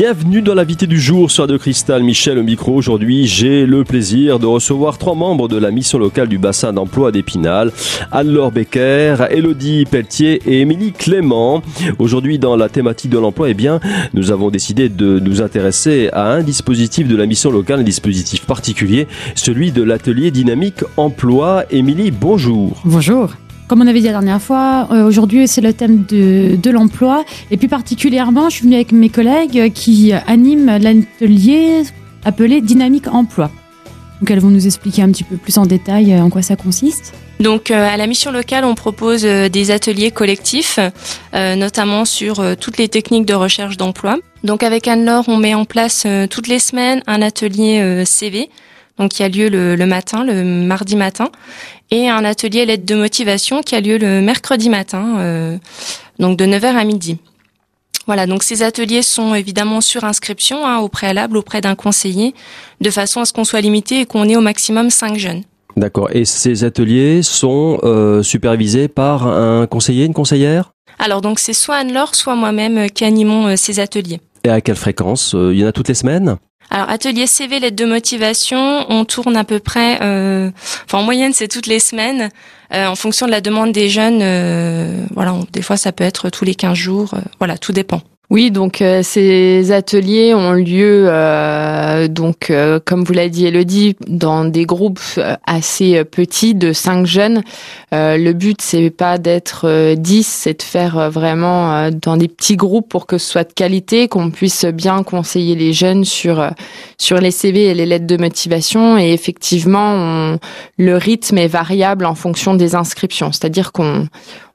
Bienvenue dans l'invité du jour sur de Cristal, Michel au micro. Aujourd'hui, j'ai le plaisir de recevoir trois membres de la mission locale du bassin d'emploi d'Épinal. Anne-Laure Becker, Elodie Pelletier et Émilie Clément. Aujourd'hui, dans la thématique de l'emploi, eh bien, nous avons décidé de nous intéresser à un dispositif de la mission locale, un dispositif particulier, celui de l'atelier dynamique emploi. Émilie, bonjour. Bonjour. Comme on avait dit la dernière fois, euh, aujourd'hui c'est le thème de, l'emploi. Et plus particulièrement, je suis venue avec mes collègues qui animent l'atelier appelé Dynamique Emploi. Donc elles vont nous expliquer un petit peu plus en détail euh, en quoi ça consiste. Donc euh, à la mission locale, on propose des ateliers collectifs, notamment sur toutes les techniques de recherche d'emploi. Donc avec Anne-Laure, on met en place toutes les semaines un atelier CV donc qui a lieu le, matin, le mardi matin, et un atelier lettre de motivation qui a lieu le mercredi matin, euh, donc de 9h à midi. Voilà, donc ces ateliers sont évidemment sur inscription hein, au préalable auprès d'un conseiller, de façon à ce qu'on soit limité et qu'on ait au maximum 5 jeunes. D'accord. Et ces ateliers sont euh, supervisés par un conseiller, une conseillère? Alors donc c'est soit Anne-Laure, soit moi-même euh, qui animons ces ateliers. Et à quelle fréquence Il y en a toutes les semaines? Alors atelier CV, lettre de motivation, on tourne à peu près, euh, enfin en moyenne c'est toutes les semaines, euh, en fonction de la demande des jeunes. Euh, voilà, des fois ça peut être tous les 15 jours, voilà, tout dépend. Oui, donc euh, ces ateliers ont lieu, euh, donc euh, comme vous l'a dit Elodie, dans des groupes assez petits de cinq jeunes. le but c'est pas d'être 10, c'est de faire vraiment dans des petits groupes pour que ce soit de qualité, qu'on puisse bien conseiller les jeunes sur sur les CV et les lettres de motivation. Et effectivement, le rythme est variable en fonction des inscriptions, c'est-à-dire qu'on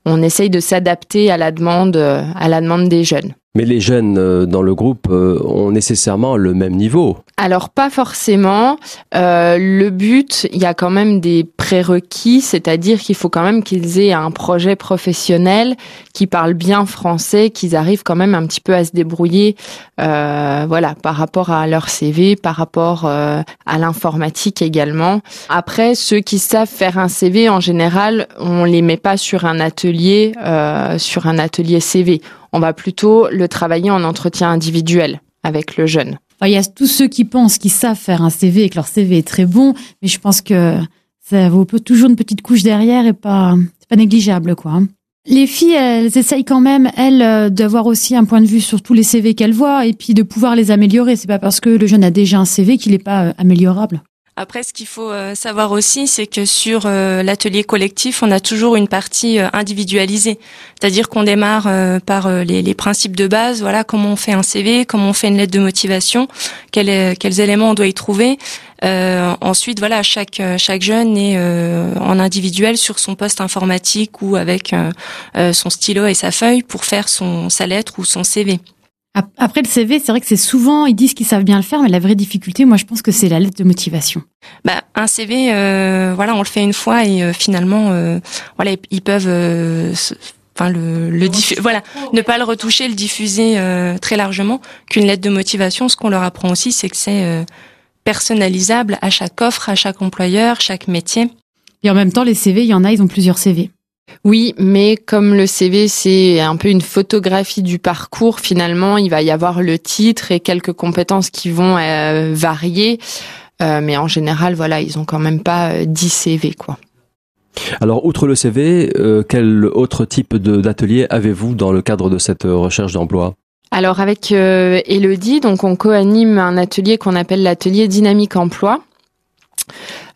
on essaye de s'adapter à la demande à la demande des jeunes. Mais les jeunes euh, dans le groupe euh, ont nécessairement le même niveau. Alors pas forcément. Euh, le but, il y a quand même des prérequis, c'est-à-dire qu'il faut quand même qu'ils aient un projet professionnel, qui parlent bien français, qu'ils arrivent quand même un petit peu à se débrouiller, euh, voilà, par rapport à leur CV, par rapport euh, à l'informatique également. Après, ceux qui savent faire un CV, en général, on les met pas sur un atelier, euh, sur un atelier CV on va plutôt le travailler en entretien individuel avec le jeune. Il y a tous ceux qui pensent qu'ils savent faire un CV et que leur CV est très bon, mais je pense que ça vaut toujours une petite couche derrière et pas, c'est pas négligeable, quoi. Les filles, elles essayent quand même, elles, euh, d'avoir aussi un point de vue sur tous les CV qu'elles voient et puis de pouvoir les améliorer. C'est pas parce que le jeune a déjà un CV qu'il n'est pas euh, améliorable. Après, ce qu'il faut euh, savoir aussi, c'est que sur euh, l'atelier collectif, on a toujours une partie euh, individualisée. C'est-à-dire qu'on démarre par les, les, principes de base, voilà, comment on fait un CV, comment on fait une lettre de motivation, quels, quels éléments on doit y trouver. ensuite, voilà, chaque chaque jeune est en individuel sur son poste informatique ou avec son stylo et sa feuille pour faire son sa lettre ou son CV. Après le CV, c'est vrai que c'est souvent, ils disent qu'ils savent bien le faire, mais la vraie difficulté, moi, je pense que c'est la lettre de motivation. Bah, un CV, euh, voilà, on le fait une fois et euh, finalement, euh, voilà, ils peuvent, enfin le, le voilà, ne pas le retoucher, le diffuser très largement. Qu'une lettre de motivation, ce qu'on leur apprend aussi, c'est que c'est personnalisable à chaque offre, à chaque employeur, chaque métier. Et en même temps, les CV, il y en a, ils ont plusieurs CV. Oui, mais comme le CV, c'est un peu une photographie du parcours, finalement, il va y avoir le titre et quelques compétences qui vont euh, varier. Euh, mais en général, voilà, ils ont quand même pas 10 euh, CV, quoi. Alors, outre le CV, quel autre type d'atelier avez-vous dans le cadre de cette recherche d'emploi? Alors, avec Elodie, donc on co-anime un atelier qu'on appelle l'atelier Dynamique Emploi.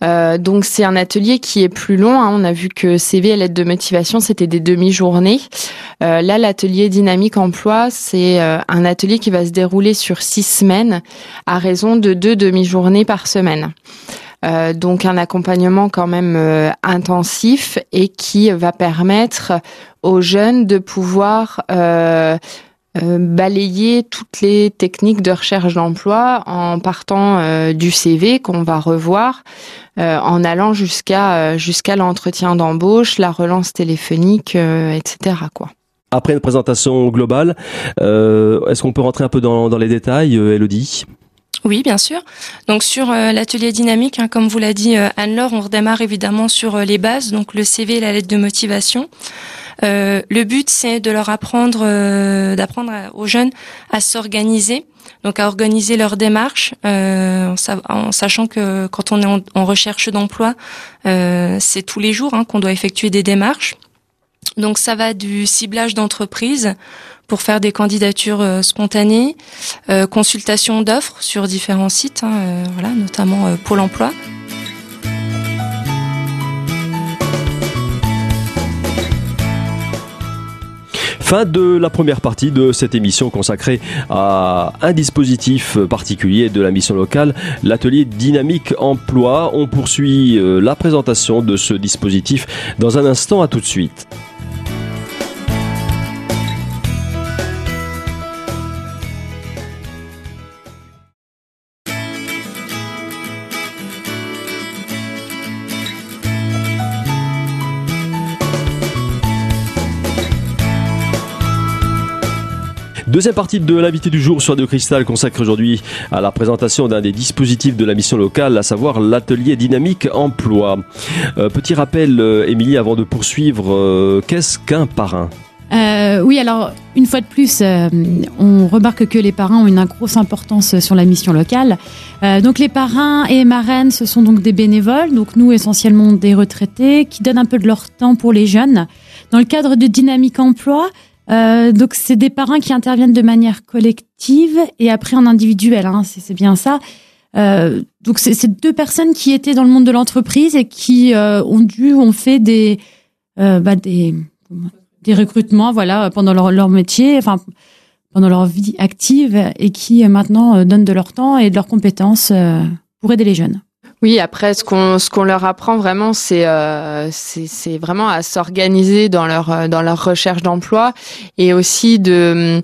Euh, donc c'est un atelier qui est plus long. Hein. On a vu que CV et lettre de motivation, c'était des demi-journées. Euh, là, l'atelier dynamique emploi, c'est euh, un atelier qui va se dérouler sur six semaines à raison de deux demi-journées par semaine. donc un accompagnement quand même intensif et qui va permettre aux jeunes de pouvoir euh, balayer toutes les techniques de recherche d'emploi en partant euh, du CV qu'on va revoir, euh, en allant jusqu'à jusqu'à l'entretien d'embauche, la relance téléphonique, etc. Quoi. Après une présentation globale, est-ce qu'on peut rentrer un peu dans, dans les détails, Elodie? Oui, bien sûr. Donc sur l'atelier dynamique, hein, comme vous l'a dit Anne-Laure, on redémarre évidemment sur les bases, donc le CV et la lettre de motivation. le but, c'est de leur apprendre, d'apprendre aux jeunes à s'organiser, donc à organiser leur démarche, euh, en, sachant que quand on est en, recherche d'emploi, euh, c'est tous les jours hein, qu'on doit effectuer des démarches. Donc ça va du ciblage d'entreprise pour faire des candidatures euh, spontanées, consultation d'offres sur différents sites, hein, voilà, notamment Pôle Emploi. Fin de la première partie de cette émission consacrée à un dispositif particulier de la mission locale, l'atelier Dynamique Emploi. On poursuit euh, la présentation de ce dispositif dans un instant. À tout de suite. Deuxième partie de l'invité du jour sur Radio Cristal consacre aujourd'hui à la présentation d'un des dispositifs de la mission locale, à savoir l'atelier dynamique emploi. Euh, petit rappel, euh, Émilie, avant de poursuivre, euh, qu'est-ce qu'un parrain? Oui, alors une fois de plus, on remarque que les parrains ont une grosse importance sur la mission locale. donc les parrains et marraines, ce sont donc des bénévoles, donc nous essentiellement des retraités, qui donnent un peu de leur temps pour les jeunes. Dans le cadre de Dynamique Emploi, euh, donc c'est des parrains qui interviennent de manière collective et après en individuel, hein, c'est bien ça. Euh, donc c'est deux personnes qui étaient dans le monde de l'entreprise et qui euh, ont dû, ont fait des, euh, bah, des, des recrutements, voilà, pendant leur, leur métier, enfin pendant leur vie active et qui euh, maintenant donnent de leur temps et de leurs compétences pour aider les jeunes. Oui, après, ce qu'on ce qu'on leur apprend vraiment, c'est euh, c'est vraiment à s'organiser dans leur euh, dans leur recherche d'emploi et aussi de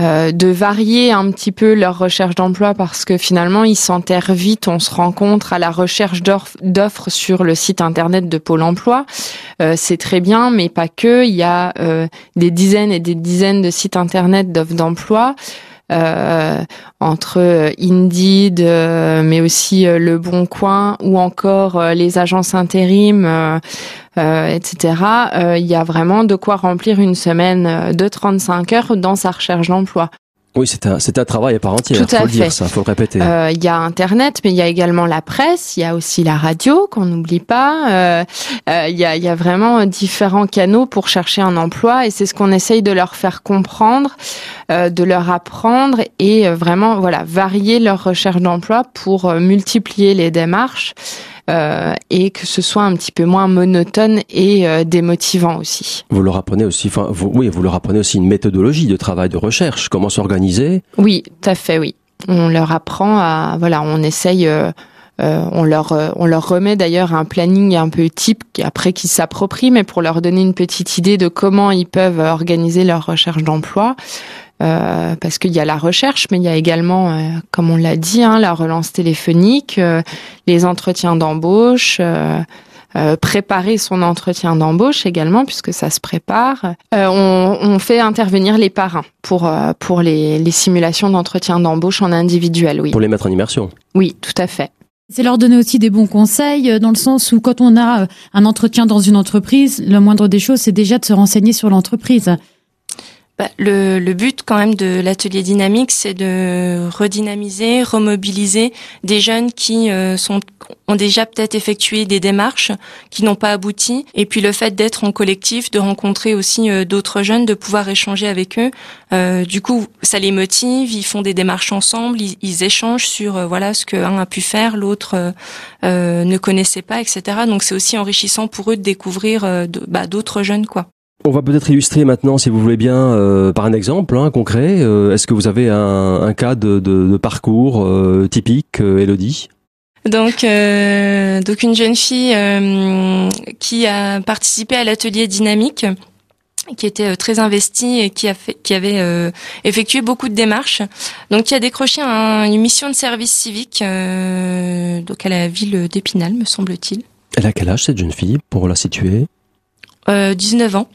euh, de varier un petit peu leur recherche d'emploi parce que finalement ils s'enterrent vite. On se rencontre à la recherche d'offres sur le site internet de Pôle Emploi. Euh, c'est très bien, mais pas que. Il y a des dizaines et des dizaines de sites internet d'offres d'emploi. Euh, entre euh, Indeed, euh, mais aussi Le Bon Coin ou encore les agences intérim, etc. Il y a vraiment de quoi remplir une semaine de 35 heures dans sa recherche d'emploi. Oui, c'est un, c'est un travail à part entière. Tout faut le dire, ça, faut le répéter. Euh, il y a Internet, mais il y a également la presse, il y a aussi la radio qu'on n'oublie pas. Euh, euh, il y, a, y a vraiment différents canaux pour chercher un emploi, et c'est ce qu'on essaye de leur faire comprendre, de leur apprendre, et vraiment voilà varier leur recherche d'emploi pour multiplier les démarches. Euh, et que ce soit un petit peu moins monotone et euh, démotivant aussi. Vous leur apprenez aussi, enfin, vous, oui, vous leur apprenez aussi une méthodologie de travail, de recherche, comment s'organiser? Oui, tout à fait, oui. On leur apprend à, voilà, on essaye. Euh, on leur on leur remet d'ailleurs un planning un peu type après qu'ils s'approprient, mais pour leur donner une petite idée de comment ils peuvent organiser leur recherche d'emploi. Euh, parce qu'il y a la recherche, mais il y a également, euh, comme on l'a dit, hein, la relance téléphonique, euh, les entretiens d'embauche. préparer son entretien d'embauche également puisque ça se prépare. On, on, fait intervenir les parrains pour pour les, les simulations d'entretien d'embauche en individuel, oui. Pour les mettre en immersion. Oui, tout à fait. C'est leur donner aussi des bons conseils dans le sens où quand on a un entretien dans une entreprise, le moindre des choses, c'est déjà de se renseigner sur l'entreprise. Bah, le, le, but quand même de l'atelier dynamique, c'est de redynamiser, remobiliser des jeunes qui euh, sont, ont déjà peut-être effectué des démarches qui n'ont pas abouti. Et puis le fait d'être en collectif, de rencontrer aussi euh, d'autres jeunes, de pouvoir échanger avec eux. Euh, du coup, ça les motive. Ils font des démarches ensemble. Ils, échangent sur voilà ce qu'un a pu faire, l'autre ne connaissait pas, etc. Donc c'est aussi enrichissant pour eux de découvrir bah, d'autres jeunes, quoi. On va peut-être illustrer maintenant, si vous voulez bien, euh, par un exemple hein, concret. Euh, est-ce que vous avez un, cas de, parcours euh, typique, Elodie? Donc, donc une jeune fille qui a participé à l'atelier dynamique, qui était très investie et qui a fait, qui avait effectué beaucoup de démarches. Donc, qui a décroché une mission de service civique, donc à la ville d'Épinal, me semble-t-il. Elle a quel âge cette jeune fille pour la situer? 19 ans.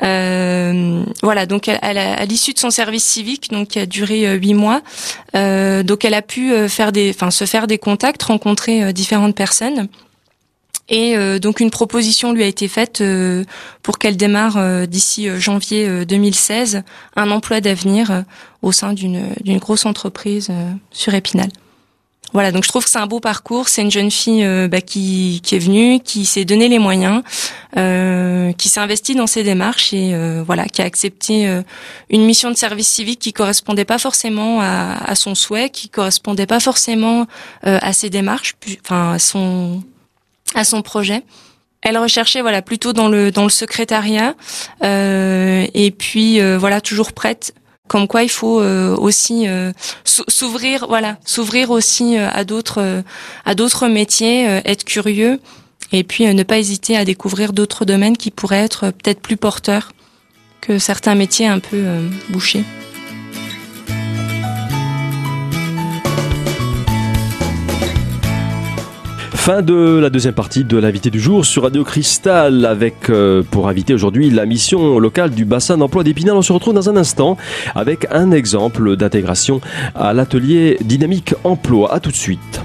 Voilà, donc elle, à l'issue de son service civique, donc qui a duré huit mois, donc elle a pu faire des, enfin se faire des contacts, rencontrer différentes personnes. Et euh, donc une proposition lui a été faite euh, pour qu'elle démarre euh, d'ici janvier 2016 un emploi d'avenir au sein d'une d'une grosse entreprise sur Épinal. Voilà, donc je trouve que c'est un beau parcours. C'est une jeune fille bah, qui, qui est venue, qui s'est donné les moyens, qui s'est investie dans ses démarches et voilà, qui a accepté une mission de service civique qui correspondait pas forcément à, à son souhait, qui correspondait pas forcément à ses démarches, enfin à son à son projet. Elle recherchait voilà plutôt dans le dans le secrétariat euh, et puis euh, voilà toujours prête comme quoi il faut euh, aussi euh, s'ouvrir voilà s'ouvrir aussi à d'autres à d'autres métiers être curieux et puis ne pas hésiter à découvrir d'autres domaines qui pourraient être peut-être plus porteurs que certains métiers un peu bouchés. Fin de la deuxième partie de l'invité du jour sur Radio Cristal avec euh, pour inviter aujourd'hui la mission locale du bassin d'emploi d'Épinal. On se retrouve dans un instant avec un exemple d'intégration à l'atelier Dynamique Emploi. À tout de suite.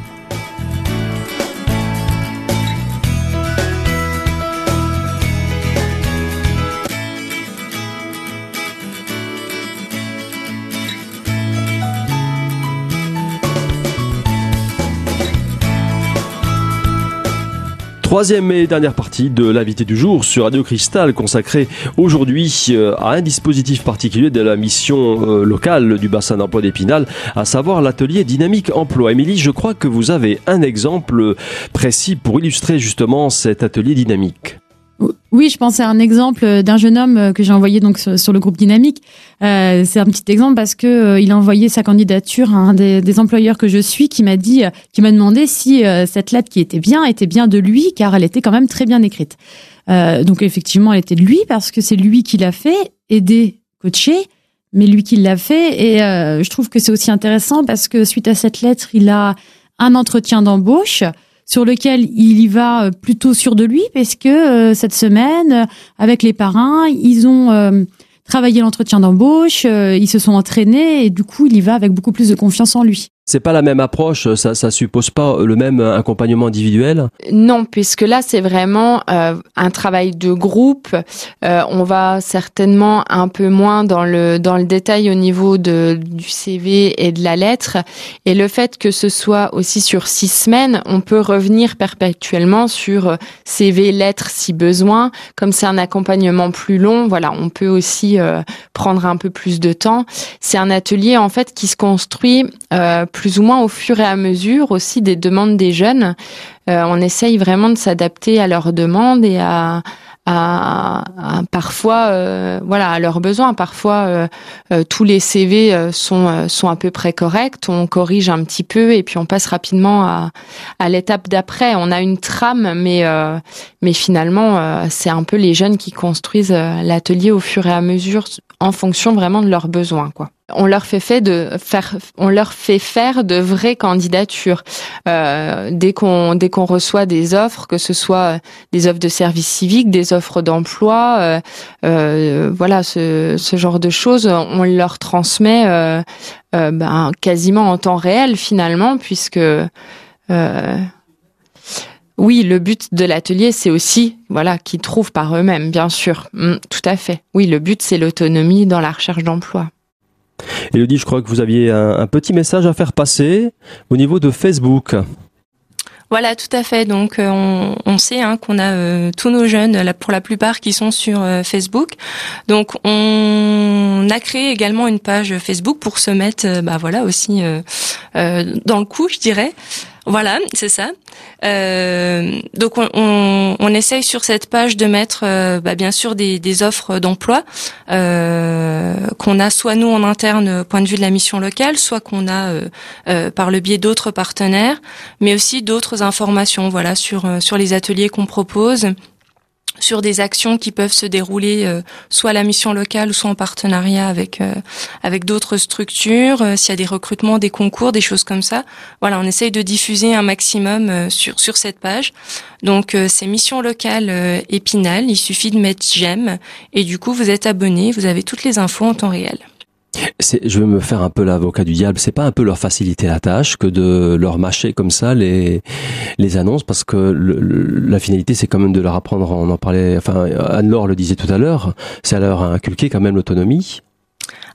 Troisième et dernière partie de l'invité du jour sur Radio Cristal consacrée aujourd'hui euh, à un dispositif particulier de la mission euh, locale du bassin d'emploi d'Épinal, à savoir l'atelier Dynamique Emploi. Émilie, je crois que vous avez un exemple précis pour illustrer justement cet atelier dynamique. Oui, je pense à un exemple d'un jeune homme euh, que j'ai envoyé donc sur, le groupe Dynamique. Euh, c'est un petit exemple parce que euh, il a envoyé sa candidature à un des, employeurs que je suis, qui m'a dit, qui m'a demandé si cette lettre qui était bien était bien de lui, car elle était quand même très bien écrite. donc effectivement, elle était de lui parce que c'est lui qui l'a fait, aider, coacher, mais lui qui l'a fait. Et je trouve que c'est aussi intéressant parce que suite à cette lettre, il a un entretien d'embauche sur lequel il y va euh, plutôt sûr de lui, parce que euh, cette semaine, euh, avec les parrains, ils ont travaillé l'entretien d'embauche, ils se sont entraînés et du coup, il y va avec beaucoup plus de confiance en lui. C'est pas la même approche, ça, ça suppose pas le même accompagnement individuel? Non, puisque là c'est vraiment euh, un travail de groupe. Euh, on va certainement un peu moins dans le dans le détail au niveau de du CV et de la lettre. Et le fait que ce soit aussi sur six semaines, on peut revenir perpétuellement sur euh, CV, lettres si besoin. Comme c'est un accompagnement plus long, voilà, on peut aussi prendre un peu plus de temps. C'est un atelier en fait qui se construit plus ou moins au fur et à mesure aussi des demandes des jeunes. Euh, on essaye vraiment de s'adapter à leurs demandes et à, parfois euh, voilà à leurs besoins. Parfois euh, tous les CV sont sont à peu près corrects. On corrige un petit peu et puis on passe rapidement à, à l'étape d'après. On a une trame mais mais finalement c'est un peu les jeunes qui construisent l'atelier au fur et à mesure en fonction vraiment de leurs besoins quoi on leur fait faire, de vraies candidatures euh, dès qu'on reçoit des offres, que ce soit des offres de services civiques, des offres d'emploi, euh, euh, voilà ce, ce genre de choses, on leur transmet ben, quasiment en temps réel finalement, puisque oui, le but de l'atelier, c'est aussi, voilà, qu'ils trouvent par eux-mêmes, bien sûr. Mm, tout à fait. Oui, le but, c'est l'autonomie dans la recherche d'emploi. Elodie, je crois que vous aviez un, petit message à faire passer au niveau de Facebook. Voilà, tout à fait. Donc, euh, on, sait hein, qu'on a euh, tous nos jeunes, pour la plupart, qui sont sur euh, Facebook. Donc, on a créé également une page Facebook pour se mettre, bah voilà, aussi dans le coup, je dirais. Voilà, c'est ça. Euh, donc on, on, essaye sur cette page de mettre euh, bah, bien sûr des, offres d'emploi euh, qu'on a soit nous en interne point de vue de la mission locale, soit qu'on a par le biais d'autres partenaires, mais aussi d'autres informations voilà sur les ateliers qu'on propose sur des actions qui peuvent se dérouler euh, soit à la mission locale soit en partenariat avec euh, avec d'autres structures, euh, s'il y a des recrutements, des concours, des choses comme ça. Voilà, on essaye de diffuser un maximum sur sur cette page. Donc c'est mission locale Épinal, il suffit de mettre j'aime et du coup vous êtes abonné, vous avez toutes les infos en temps réel je vais me faire un peu l'avocat du diable. C'est pas un peu leur faciliter la tâche que de leur mâcher comme ça les les annonces parce que la finalité c'est quand même de leur apprendre. On en parlait. Enfin, Anne-Laure le disait tout à l'heure. C'est à leur inculquer quand même l'autonomie.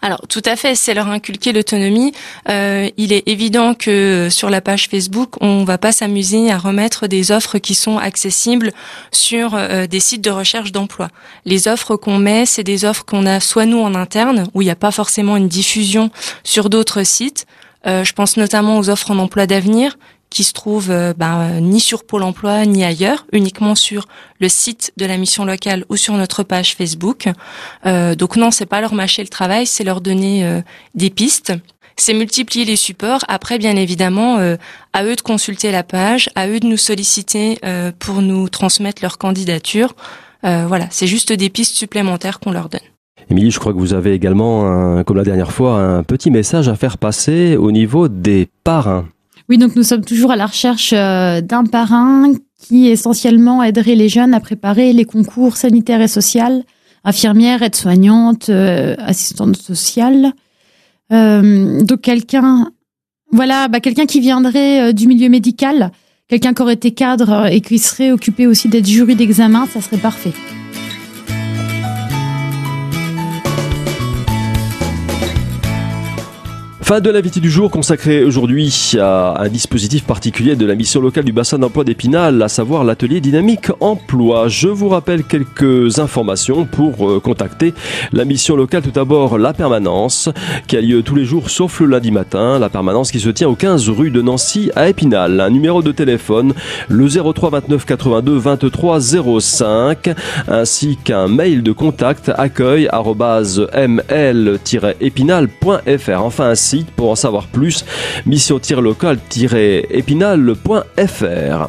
Alors tout à fait, c'est leur inculquer l'autonomie. Euh, il est évident que sur la page Facebook, on va pas s'amuser à remettre des offres qui sont accessibles sur euh, des sites de recherche d'emploi. Les offres qu'on met, c'est des offres qu'on a soit nous en interne, où il n'y a pas forcément une diffusion sur d'autres sites. Euh, je pense notamment aux offres en emploi d'avenir qui se trouve euh, ben, ni sur Pôle Emploi ni ailleurs, uniquement sur le site de la mission locale ou sur notre page Facebook. Euh, donc non, c'est pas leur mâcher le travail, c'est leur donner euh, des pistes. C'est multiplier les supports. Après, bien évidemment, à eux de consulter la page, à eux de nous solliciter pour nous transmettre leur candidature. voilà, c'est juste des pistes supplémentaires qu'on leur donne. Émilie, je crois que vous avez également, comme la dernière fois, un petit message à faire passer au niveau des parrains. Oui, donc nous sommes toujours à la recherche euh, d'un parrain qui essentiellement aiderait les jeunes à préparer les concours sanitaires et sociaux, infirmières, aides-soignantes, euh, assistantes sociales. Euh, donc quelqu'un, voilà, bah, quelqu'un qui viendrait du milieu médical, quelqu'un qui aurait été cadre et qui serait occupé aussi d'être jury d'examen, ça serait parfait. Fin de l'invité du jour consacré aujourd'hui à un dispositif particulier de la mission locale du bassin d'emploi d'Épinal, à savoir l'atelier dynamique emploi. Je vous rappelle quelques informations pour euh, contacter la mission locale. Tout d'abord, la permanence qui a lieu tous les jours sauf le lundi matin. La permanence qui se tient au 15 rue de Nancy à Épinal. Un numéro de téléphone, le 03 29 82 23 05, ainsi qu'un mail de contact accueil ml-épinal.fr. Enfin, pour en savoir plus, mission-local-épinal.fr.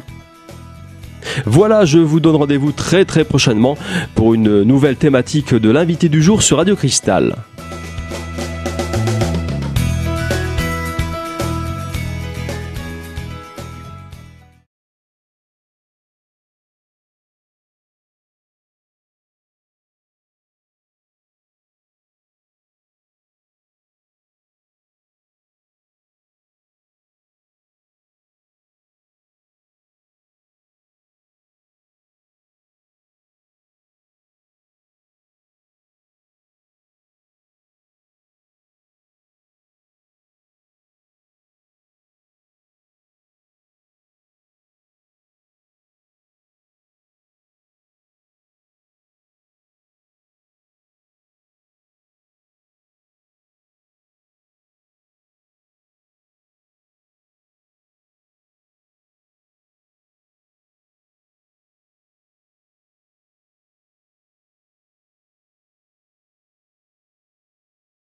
Voilà, je vous donne rendez-vous très très prochainement pour une nouvelle thématique de l'invité du jour sur Radio Cristal.